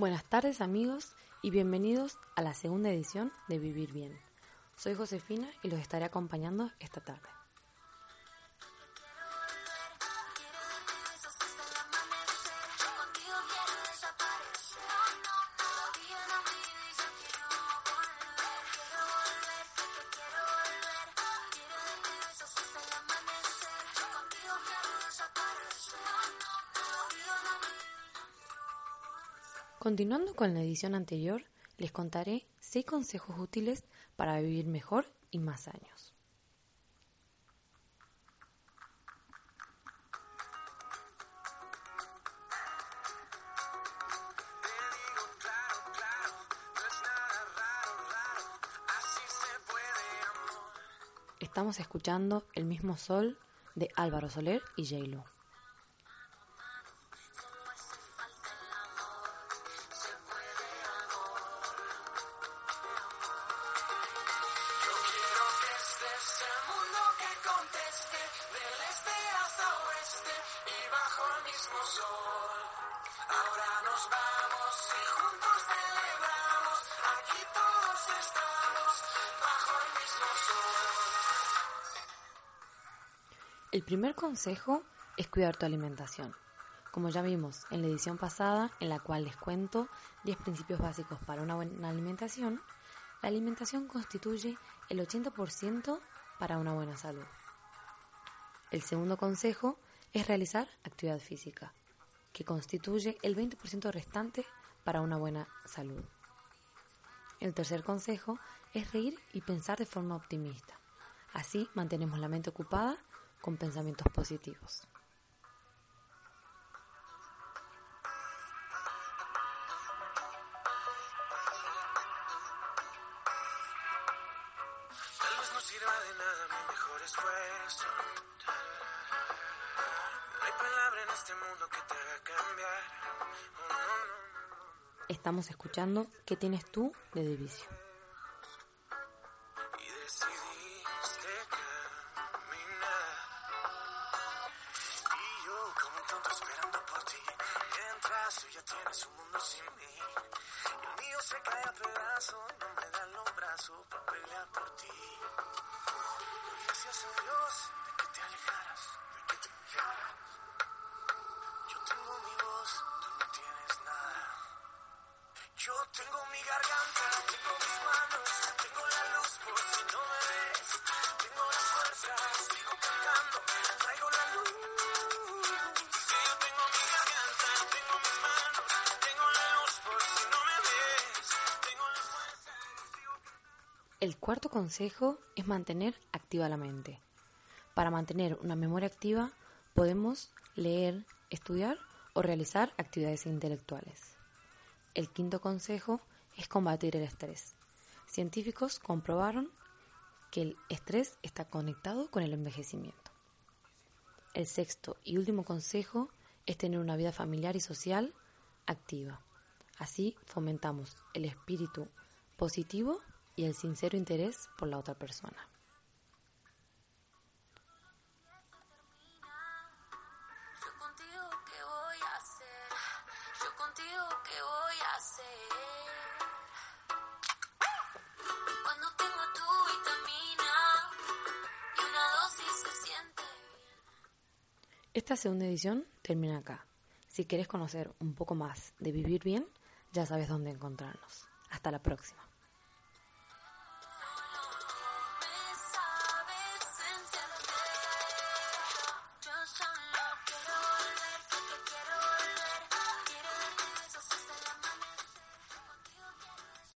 Buenas tardes amigos y bienvenidos a la segunda edición de Vivir Bien. Soy Josefina y los estaré acompañando esta tarde. Todavía no Continuando con la edición anterior, les contaré 6 consejos útiles para vivir mejor y más años. Estamos escuchando El mismo sol de Álvaro Soler y J-Lo. Este el primer consejo es cuidar tu alimentación. Como ya vimos en la edición pasada, en la cual les cuento 10 principios básicos para una buena alimentación, la alimentación constituye el 80% para una buena salud. El segundo consejo es realizar actividad física, que constituye el 20% restante para una buena salud. El tercer consejo es reír y pensar de forma optimista. Así mantenemos la mente ocupada con pensamientos positivos. Tal vez no sirva de nada mi mejor esfuerzo. Palabra en este mundo que te haga cambiar. Oh, no, no, no. Estamos escuchando ¿Qué tienes tú de Divicio? y decidiste caminar. Y yo como un tonto esperando por ti, mientras tú ya tienes un mundo sin mí. Y el mío se cae a pedazos, no me dan los brazos para pelear por ti. Gracias a Dios de que te alejaras, de que te alejaras. El cuarto consejo es mantener activa la mente. Para mantener una memoria activa podemos leer, estudiar o realizar actividades intelectuales. El quinto consejo es combatir el estrés. Científicos comprobaron que el estrés está conectado con el envejecimiento. El sexto y último consejo es tener una vida familiar y social activa. Así fomentamos el espíritu positivo y el sincero interés por la otra persona. Esta segunda edición termina acá. Si querés conocer un poco más de vivir bien, ya sabes dónde encontrarnos. Hasta la próxima.